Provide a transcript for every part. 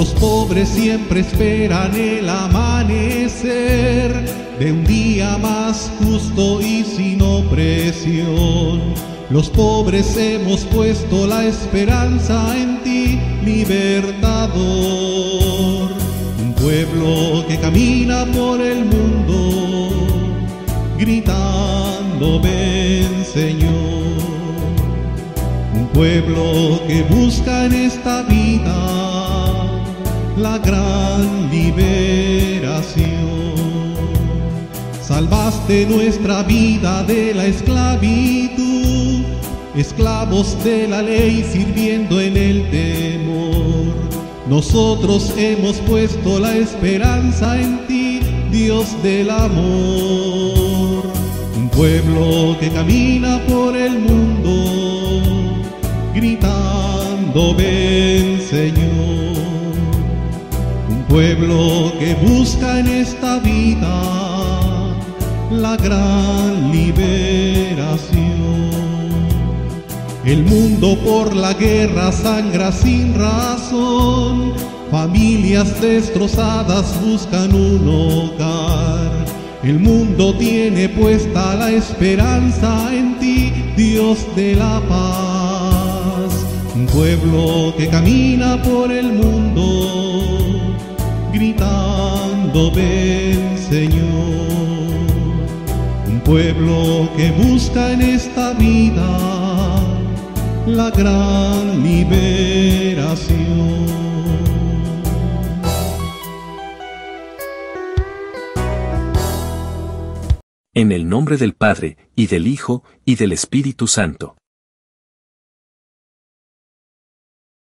Los pobres siempre esperan el amanecer de un día más justo y sin opresión. Los pobres hemos puesto la esperanza en ti, libertador. Un pueblo que camina por el mundo, gritando, ven Señor. Un pueblo que busca en esta vida la gran liberación. Salvaste nuestra vida de la esclavitud, esclavos de la ley sirviendo en el temor. Nosotros hemos puesto la esperanza en ti, Dios del amor. Un pueblo que camina por el mundo, gritando, ven Señor pueblo que busca en esta vida la gran liberación. El mundo por la guerra sangra sin razón, familias destrozadas buscan un hogar. El mundo tiene puesta la esperanza en ti, Dios de la paz. Un pueblo que camina por el mundo gritando ven Señor, un pueblo que busca en esta vida la gran liberación. En el nombre del Padre, y del Hijo, y del Espíritu Santo.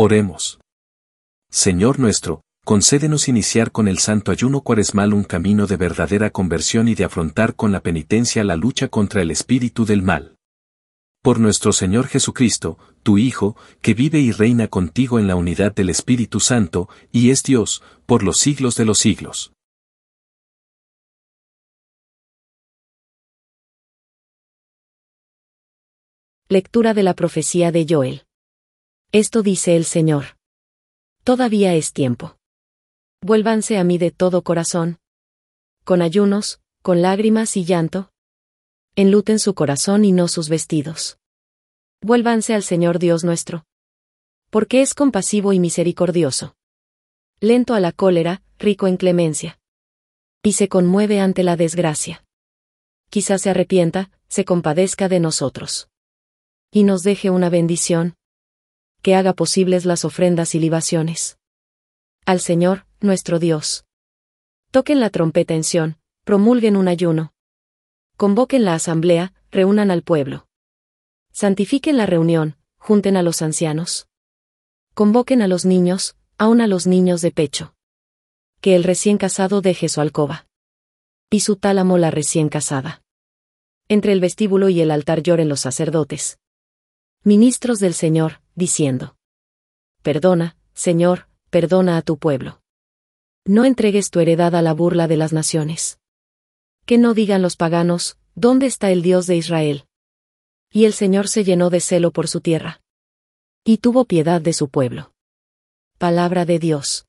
Oremos. Señor nuestro, concédenos iniciar con el santo ayuno cuaresmal un camino de verdadera conversión y de afrontar con la penitencia la lucha contra el espíritu del mal. Por nuestro Señor Jesucristo, tu Hijo, que vive y reina contigo en la unidad del Espíritu Santo, y es Dios, por los siglos de los siglos. Lectura de la profecía de Joel. Esto dice el Señor. Todavía es tiempo. Vuélvanse a mí de todo corazón. Con ayunos, con lágrimas y llanto. Enluten su corazón y no sus vestidos. Vuélvanse al Señor Dios nuestro. Porque es compasivo y misericordioso. Lento a la cólera, rico en clemencia. Y se conmueve ante la desgracia. Quizás se arrepienta, se compadezca de nosotros. Y nos deje una bendición. Que haga posibles las ofrendas y libaciones. Al Señor, nuestro Dios. Toquen la trompeta en Sión, promulguen un ayuno. Convoquen la asamblea, reúnan al pueblo. Santifiquen la reunión, junten a los ancianos. Convoquen a los niños, aun a los niños de pecho. Que el recién casado deje su alcoba. Y su tálamo la recién casada. Entre el vestíbulo y el altar lloren los sacerdotes. Ministros del Señor, diciendo. Perdona, Señor, perdona a tu pueblo. No entregues tu heredad a la burla de las naciones. Que no digan los paganos, ¿dónde está el Dios de Israel? Y el Señor se llenó de celo por su tierra. Y tuvo piedad de su pueblo. Palabra de Dios.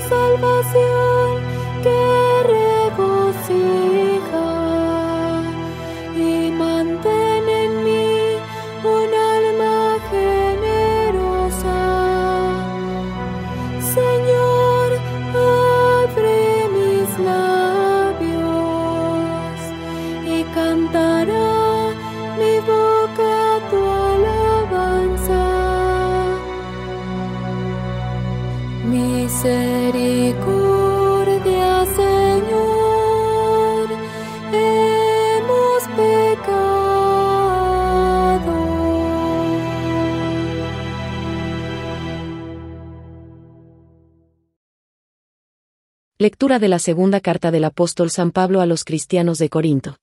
Salvación Lectura de la segunda carta del apóstol San Pablo a los cristianos de Corinto.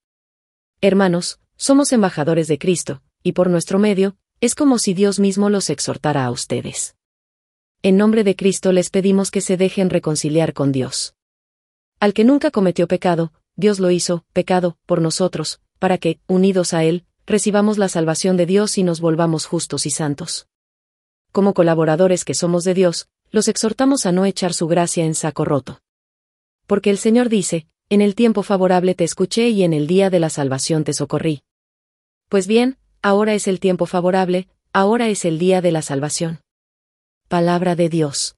Hermanos, somos embajadores de Cristo, y por nuestro medio, es como si Dios mismo los exhortara a ustedes. En nombre de Cristo les pedimos que se dejen reconciliar con Dios. Al que nunca cometió pecado, Dios lo hizo, pecado, por nosotros, para que, unidos a Él, recibamos la salvación de Dios y nos volvamos justos y santos. Como colaboradores que somos de Dios, los exhortamos a no echar su gracia en saco roto. Porque el Señor dice, en el tiempo favorable te escuché y en el día de la salvación te socorrí. Pues bien, ahora es el tiempo favorable, ahora es el día de la salvación. Palabra de Dios.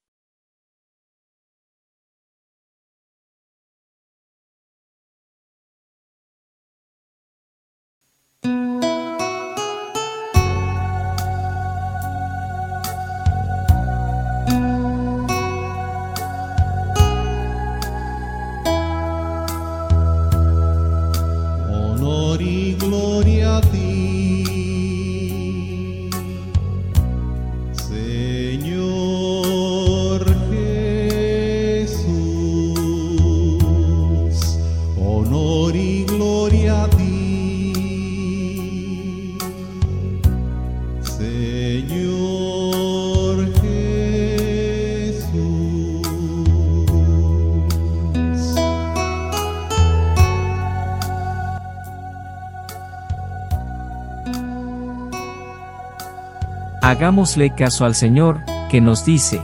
Hagámosle caso al Señor, que nos dice,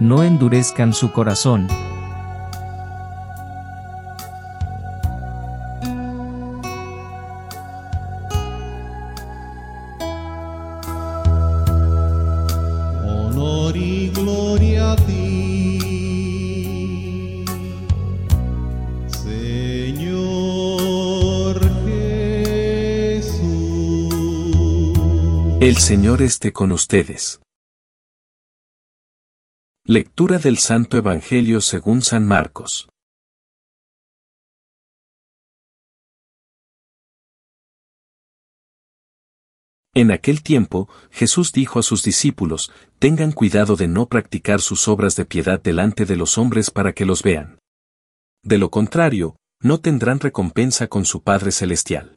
no endurezcan su corazón. Señor esté con ustedes. Lectura del Santo Evangelio según San Marcos. En aquel tiempo, Jesús dijo a sus discípulos, tengan cuidado de no practicar sus obras de piedad delante de los hombres para que los vean. De lo contrario, no tendrán recompensa con su Padre Celestial.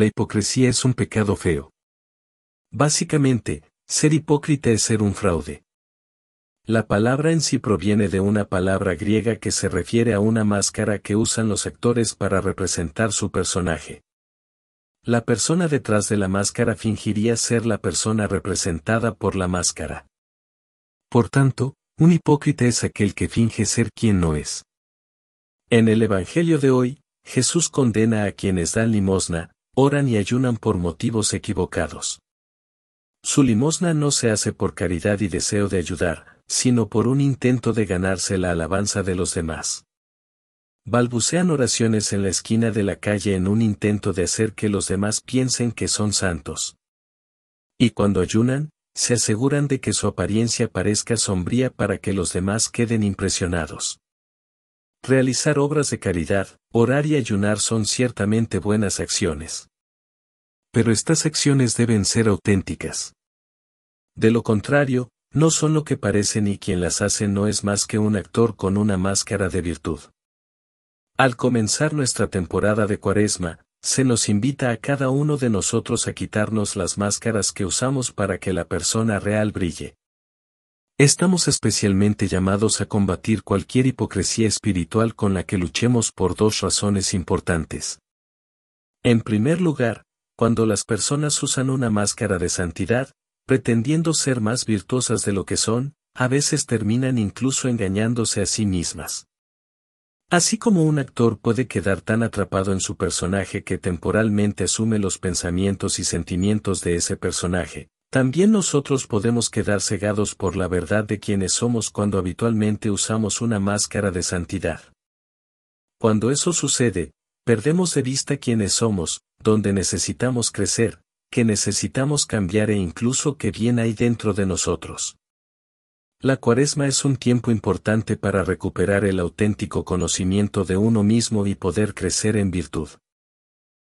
La hipocresía es un pecado feo. Básicamente, ser hipócrita es ser un fraude. La palabra en sí proviene de una palabra griega que se refiere a una máscara que usan los actores para representar su personaje. La persona detrás de la máscara fingiría ser la persona representada por la máscara. Por tanto, un hipócrita es aquel que finge ser quien no es. En el Evangelio de hoy, Jesús condena a quienes dan limosna, oran y ayunan por motivos equivocados. Su limosna no se hace por caridad y deseo de ayudar, sino por un intento de ganarse la alabanza de los demás. Balbucean oraciones en la esquina de la calle en un intento de hacer que los demás piensen que son santos. Y cuando ayunan, se aseguran de que su apariencia parezca sombría para que los demás queden impresionados. Realizar obras de caridad, orar y ayunar son ciertamente buenas acciones. Pero estas acciones deben ser auténticas. De lo contrario, no son lo que parecen y quien las hace no es más que un actor con una máscara de virtud. Al comenzar nuestra temporada de cuaresma, se nos invita a cada uno de nosotros a quitarnos las máscaras que usamos para que la persona real brille. Estamos especialmente llamados a combatir cualquier hipocresía espiritual con la que luchemos por dos razones importantes. En primer lugar, cuando las personas usan una máscara de santidad, pretendiendo ser más virtuosas de lo que son, a veces terminan incluso engañándose a sí mismas. Así como un actor puede quedar tan atrapado en su personaje que temporalmente asume los pensamientos y sentimientos de ese personaje, también nosotros podemos quedar cegados por la verdad de quienes somos cuando habitualmente usamos una máscara de santidad. Cuando eso sucede, perdemos de vista quiénes somos, donde necesitamos crecer, que necesitamos cambiar e incluso qué bien hay dentro de nosotros. La cuaresma es un tiempo importante para recuperar el auténtico conocimiento de uno mismo y poder crecer en virtud.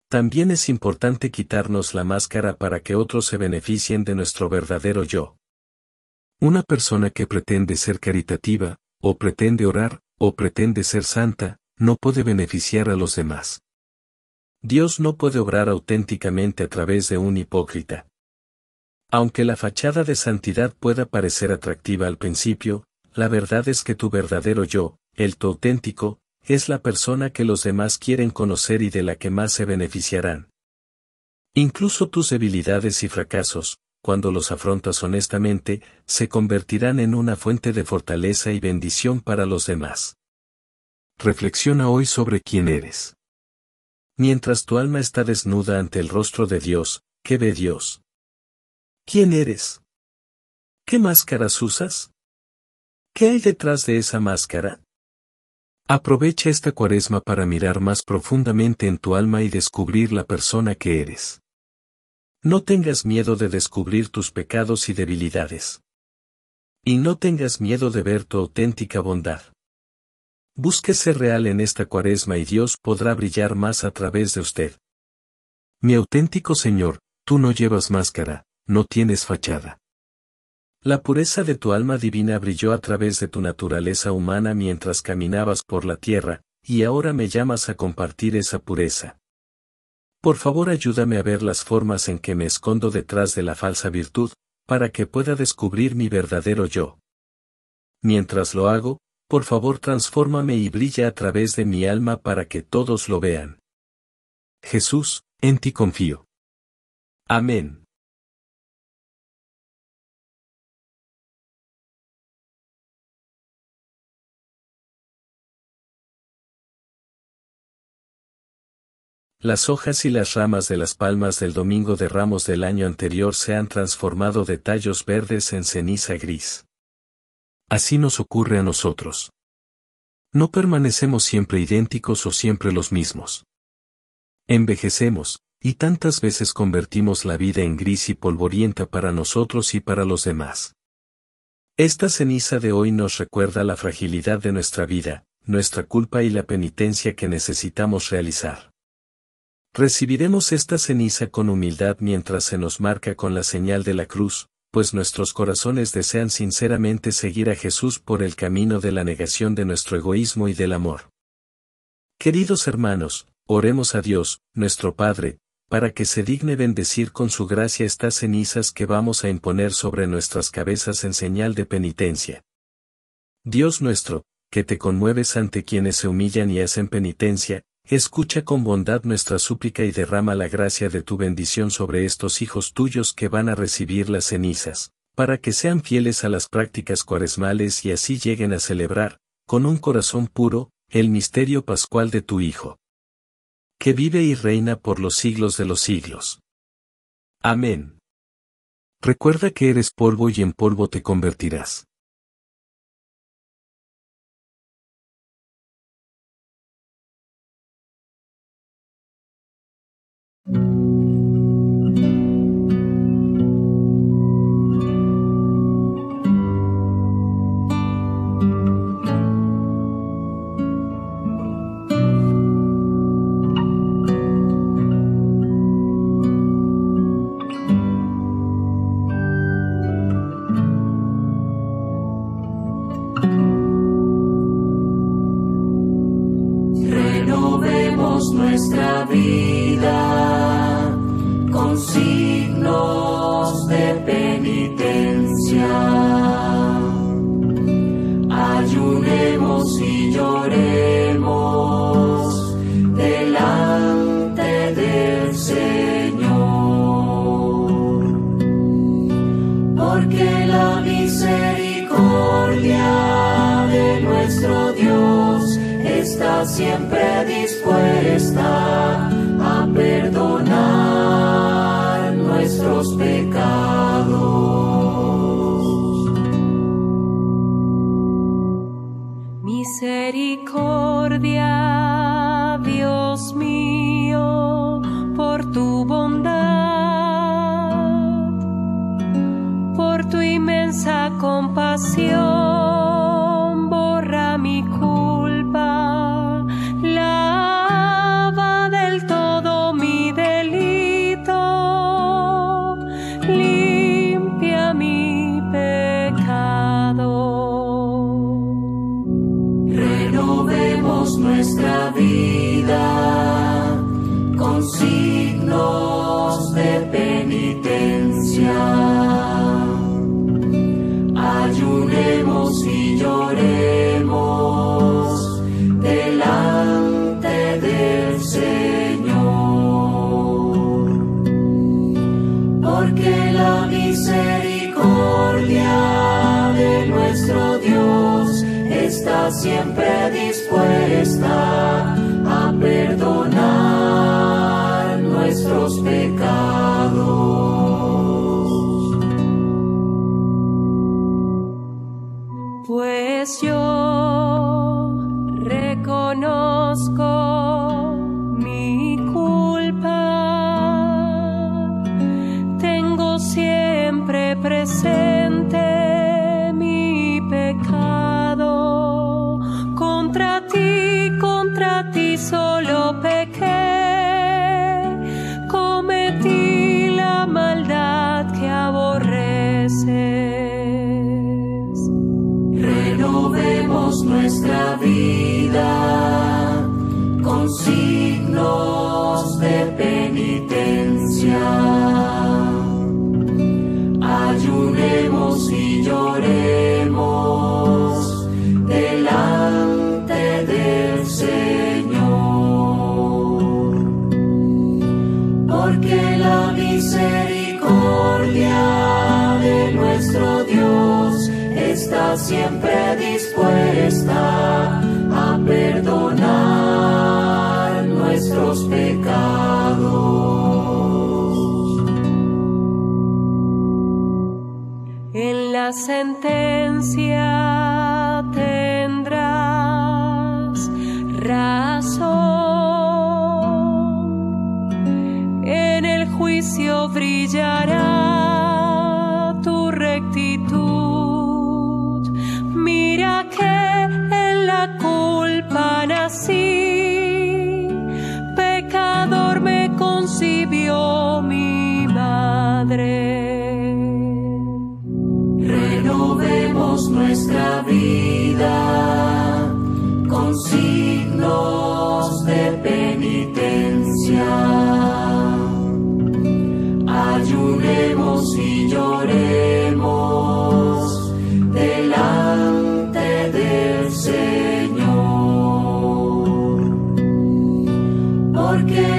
También es importante quitarnos la máscara para que otros se beneficien de nuestro verdadero yo. Una persona que pretende ser caritativa, o pretende orar, o pretende ser santa, no puede beneficiar a los demás. Dios no puede obrar auténticamente a través de un hipócrita. Aunque la fachada de santidad pueda parecer atractiva al principio, la verdad es que tu verdadero yo, el tu auténtico, es la persona que los demás quieren conocer y de la que más se beneficiarán. Incluso tus debilidades y fracasos, cuando los afrontas honestamente, se convertirán en una fuente de fortaleza y bendición para los demás. Reflexiona hoy sobre quién eres. Mientras tu alma está desnuda ante el rostro de Dios, ¿qué ve Dios? ¿Quién eres? ¿Qué máscaras usas? ¿Qué hay detrás de esa máscara? Aprovecha esta cuaresma para mirar más profundamente en tu alma y descubrir la persona que eres. No tengas miedo de descubrir tus pecados y debilidades. Y no tengas miedo de ver tu auténtica bondad. Busque ser real en esta cuaresma y Dios podrá brillar más a través de usted. Mi auténtico Señor, tú no llevas máscara, no tienes fachada. La pureza de tu alma divina brilló a través de tu naturaleza humana mientras caminabas por la tierra, y ahora me llamas a compartir esa pureza. Por favor ayúdame a ver las formas en que me escondo detrás de la falsa virtud, para que pueda descubrir mi verdadero yo. Mientras lo hago, por favor transfórmame y brilla a través de mi alma para que todos lo vean. Jesús, en ti confío. Amén. Las hojas y las ramas de las palmas del domingo de ramos del año anterior se han transformado de tallos verdes en ceniza gris. Así nos ocurre a nosotros. No permanecemos siempre idénticos o siempre los mismos. Envejecemos, y tantas veces convertimos la vida en gris y polvorienta para nosotros y para los demás. Esta ceniza de hoy nos recuerda la fragilidad de nuestra vida, nuestra culpa y la penitencia que necesitamos realizar. Recibiremos esta ceniza con humildad mientras se nos marca con la señal de la cruz, pues nuestros corazones desean sinceramente seguir a Jesús por el camino de la negación de nuestro egoísmo y del amor. Queridos hermanos, oremos a Dios, nuestro Padre, para que se digne bendecir con su gracia estas cenizas que vamos a imponer sobre nuestras cabezas en señal de penitencia. Dios nuestro, que te conmueves ante quienes se humillan y hacen penitencia, Escucha con bondad nuestra súplica y derrama la gracia de tu bendición sobre estos hijos tuyos que van a recibir las cenizas, para que sean fieles a las prácticas cuaresmales y así lleguen a celebrar, con un corazón puro, el misterio pascual de tu Hijo. Que vive y reina por los siglos de los siglos. Amén. Recuerda que eres polvo y en polvo te convertirás. Misericordia, Dios mío, por tu bondad, por tu inmensa compasión. vida consigo.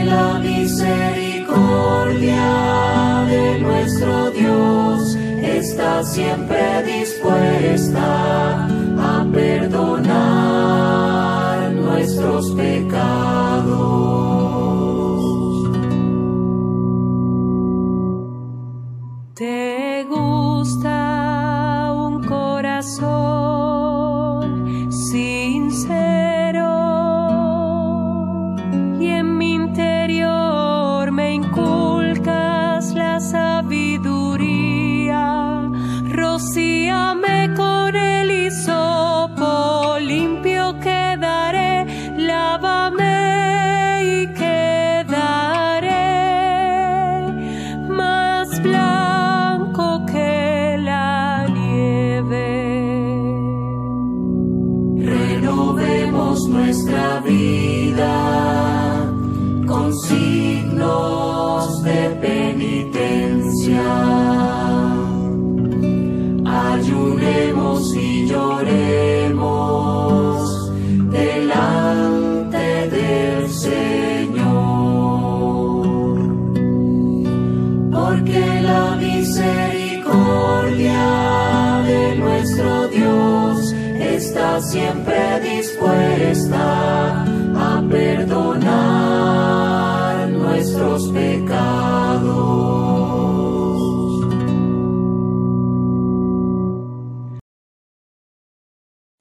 la misericordia de nuestro Dios está siempre dispuesta.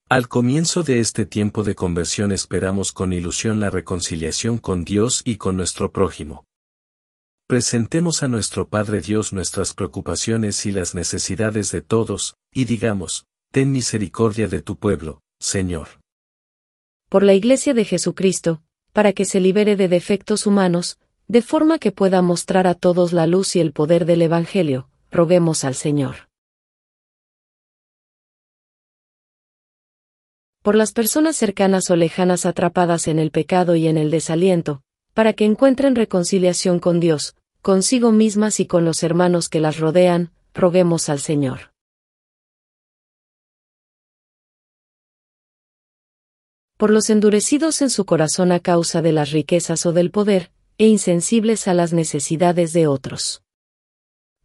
Al comienzo de este tiempo de conversión esperamos con ilusión la reconciliación con Dios y con nuestro prójimo. Presentemos a nuestro Padre Dios nuestras preocupaciones y las necesidades de todos, y digamos, ten misericordia de tu pueblo, Señor. Por la Iglesia de Jesucristo, para que se libere de defectos humanos, de forma que pueda mostrar a todos la luz y el poder del Evangelio, roguemos al Señor. Por las personas cercanas o lejanas atrapadas en el pecado y en el desaliento, para que encuentren reconciliación con Dios, consigo mismas y con los hermanos que las rodean, roguemos al Señor. Por los endurecidos en su corazón a causa de las riquezas o del poder, e insensibles a las necesidades de otros.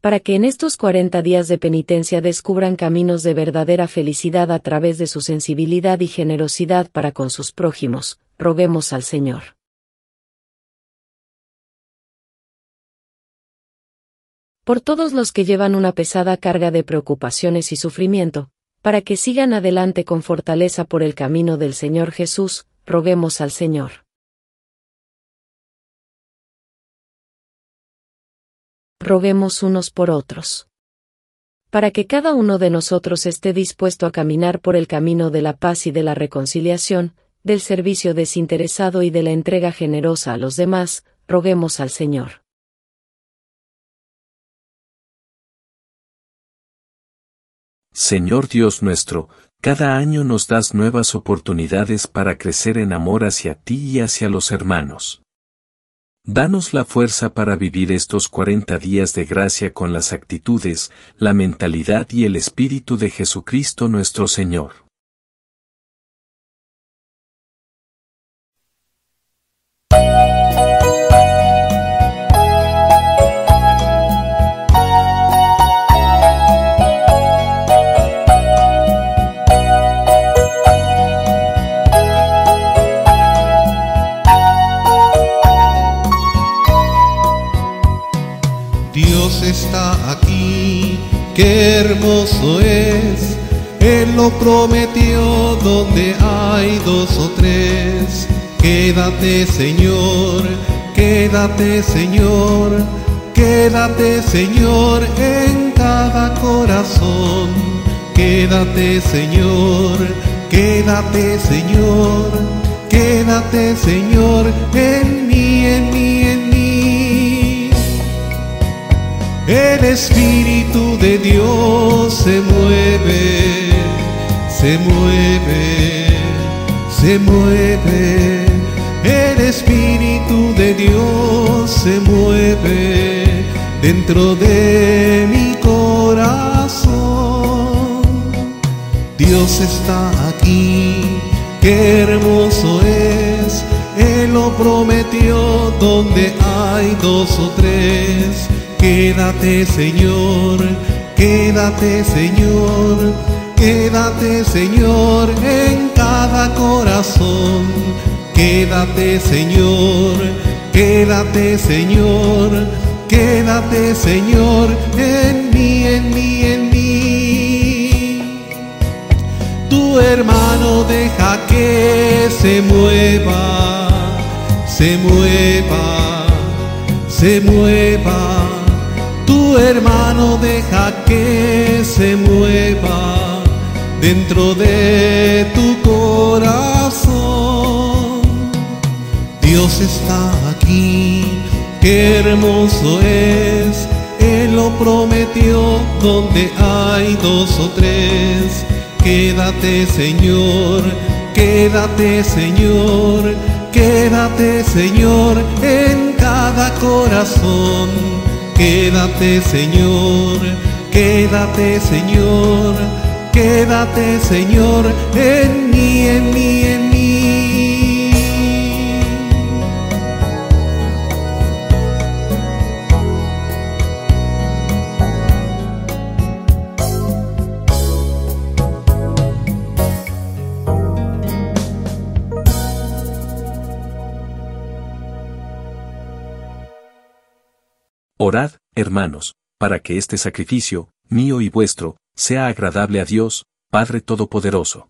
Para que en estos 40 días de penitencia descubran caminos de verdadera felicidad a través de su sensibilidad y generosidad para con sus prójimos, roguemos al Señor. por todos los que llevan una pesada carga de preocupaciones y sufrimiento, para que sigan adelante con fortaleza por el camino del Señor Jesús, roguemos al Señor. Roguemos unos por otros. Para que cada uno de nosotros esté dispuesto a caminar por el camino de la paz y de la reconciliación, del servicio desinteresado y de la entrega generosa a los demás, roguemos al Señor. Señor Dios nuestro, cada año nos das nuevas oportunidades para crecer en amor hacia ti y hacia los hermanos. Danos la fuerza para vivir estos 40 días de gracia con las actitudes, la mentalidad y el espíritu de Jesucristo nuestro Señor. Qué hermoso es. Él lo prometió donde hay dos o tres. Quédate Señor, quédate Señor, quédate Señor en cada corazón. Quédate Señor, quédate Señor, quédate Señor en mí, en mí. El Espíritu de Dios se mueve, se mueve, se mueve. El Espíritu de Dios se mueve dentro de mi corazón. Dios está aquí, qué hermoso es. Él lo prometió donde hay dos o tres. Quédate Señor, quédate Señor, quédate Señor en cada corazón. Quédate Señor, quédate Señor, quédate Señor en mí, en mí, en mí. Tu hermano deja que se mueva, se mueva, se mueva tu hermano deja que se mueva dentro de tu corazón. Dios está aquí, qué hermoso es. Él lo prometió donde hay dos o tres. Quédate Señor, quédate Señor, Quédate Señor en cada corazón. Quédate Señor, quédate Señor, quédate Señor en mí, en mí, en mí. Orad, hermanos, para que este sacrificio, mío y vuestro, sea agradable a Dios, Padre Todopoderoso.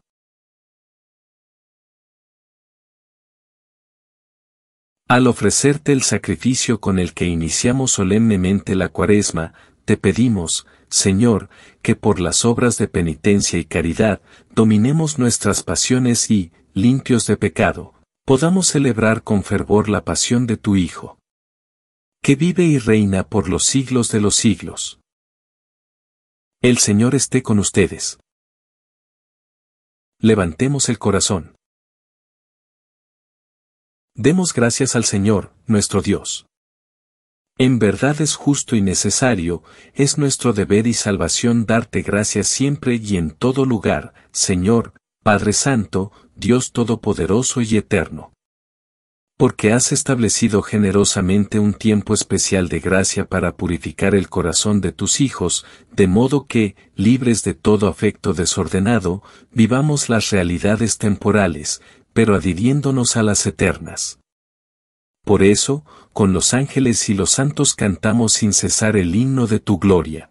Al ofrecerte el sacrificio con el que iniciamos solemnemente la cuaresma, te pedimos, Señor, que por las obras de penitencia y caridad, dominemos nuestras pasiones y, limpios de pecado, podamos celebrar con fervor la pasión de tu Hijo que vive y reina por los siglos de los siglos. El Señor esté con ustedes. Levantemos el corazón. Demos gracias al Señor, nuestro Dios. En verdad es justo y necesario, es nuestro deber y salvación darte gracias siempre y en todo lugar, Señor, Padre Santo, Dios Todopoderoso y Eterno porque has establecido generosamente un tiempo especial de gracia para purificar el corazón de tus hijos, de modo que, libres de todo afecto desordenado, vivamos las realidades temporales, pero adhiriéndonos a las eternas. Por eso, con los ángeles y los santos cantamos sin cesar el himno de tu gloria.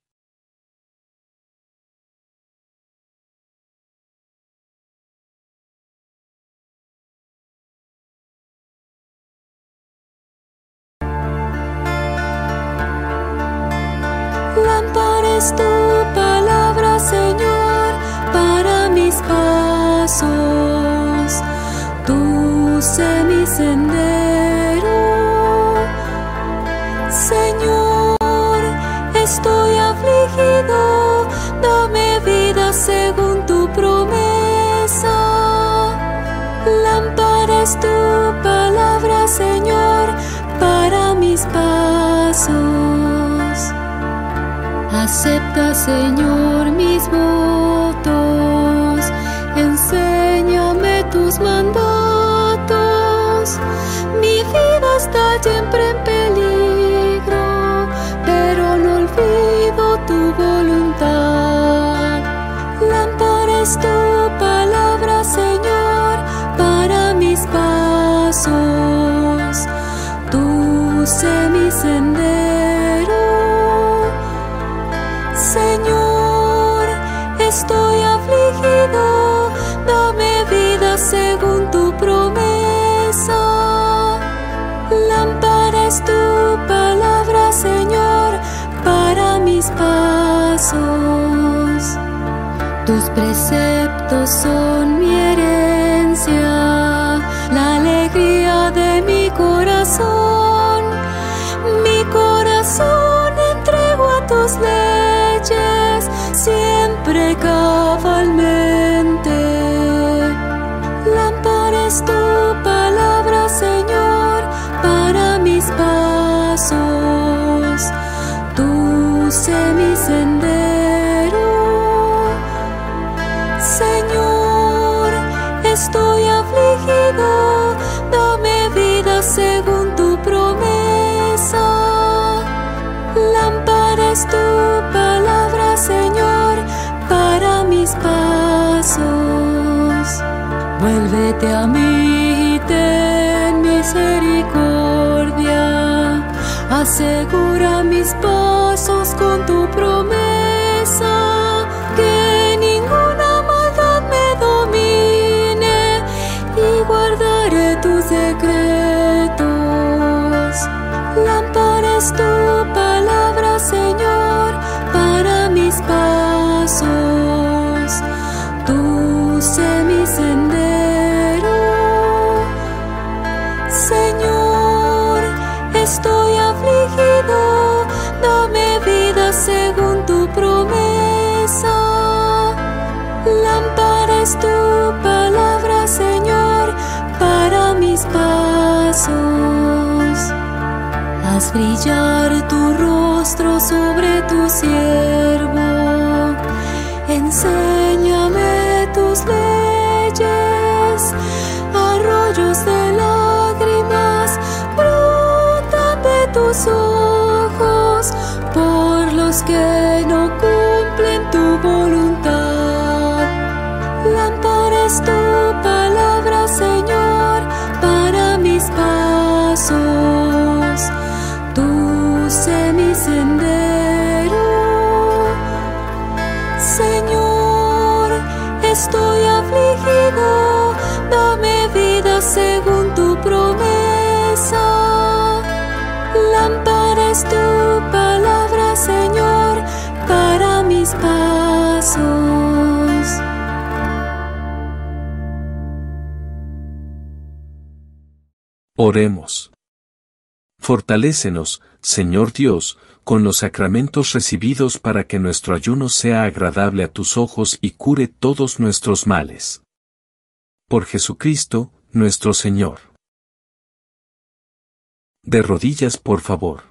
Tu palabra, Señor, para mis pasos. Acepta, Señor, mis votos. Enséñame tus mandatos. Mi vida está siempre Tus preceptos son Vuélvete a mí y ten misericordia. Asegura mis pasos dame vida según tu promesa. Lámpara es tu palabra, Señor, para mis pasos. Haz brillar tu rostro sobre tu siervo. Enséñame tus leyes, arroyos de los Oremos. Fortalécenos, Señor Dios, con los sacramentos recibidos para que nuestro ayuno sea agradable a tus ojos y cure todos nuestros males. Por Jesucristo, nuestro Señor. De rodillas, por favor.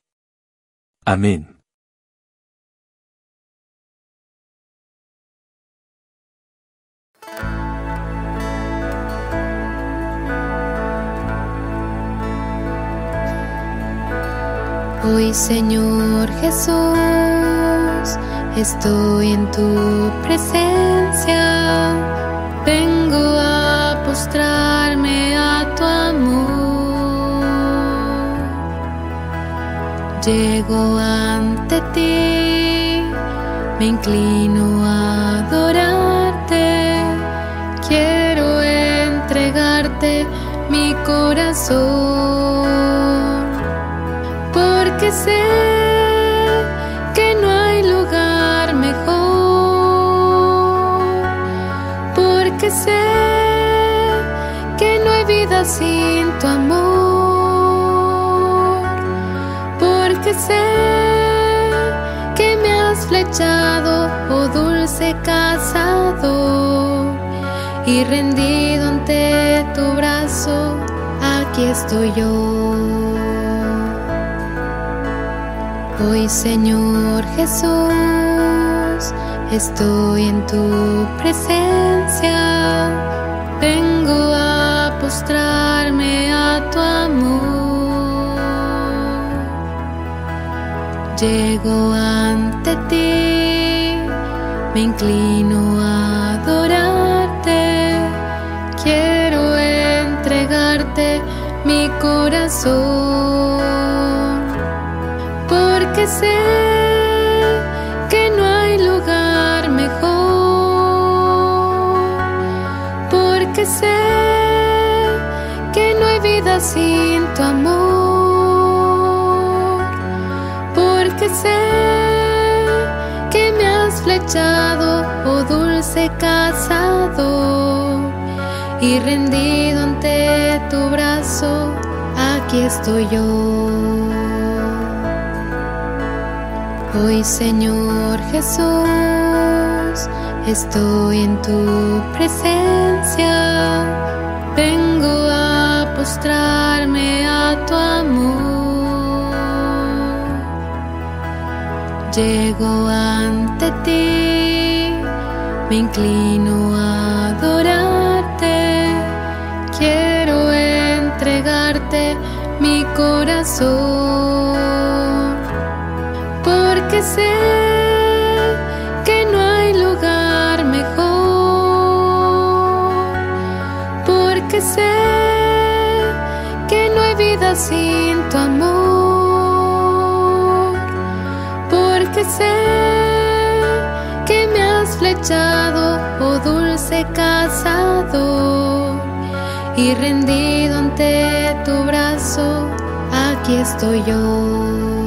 Amén. Hoy Señor Jesús, estoy en tu presencia, vengo a postrarme a Llego ante ti, me inclino a adorarte, quiero entregarte mi corazón porque sé que no hay lugar mejor, porque sé que no hay vida sin tu amor, porque sé que me has flechado, oh dulce cazador, y rendido ante tu brazo, aquí estoy yo. Hoy Señor Jesús, estoy en tu presencia, vengo a postrarme a tu amor. Llego ante ti, me inclino a adorarte, quiero entregarte mi corazón porque sé que no hay lugar mejor, porque sé que no hay vida sin tu amor, sé que me has flechado, oh dulce cazador, y rendido ante tu brazo, aquí estoy yo. Hoy Señor Jesús, estoy en tu presencia, vengo a postrarme a tu amor. Llego ante ti, me inclino a adorarte, quiero entregarte mi corazón porque sé que no hay lugar mejor, porque sé que no hay vida sin tu amor, sé que me has flechado, oh dulce cazador, y rendido ante tu brazo, aquí estoy yo.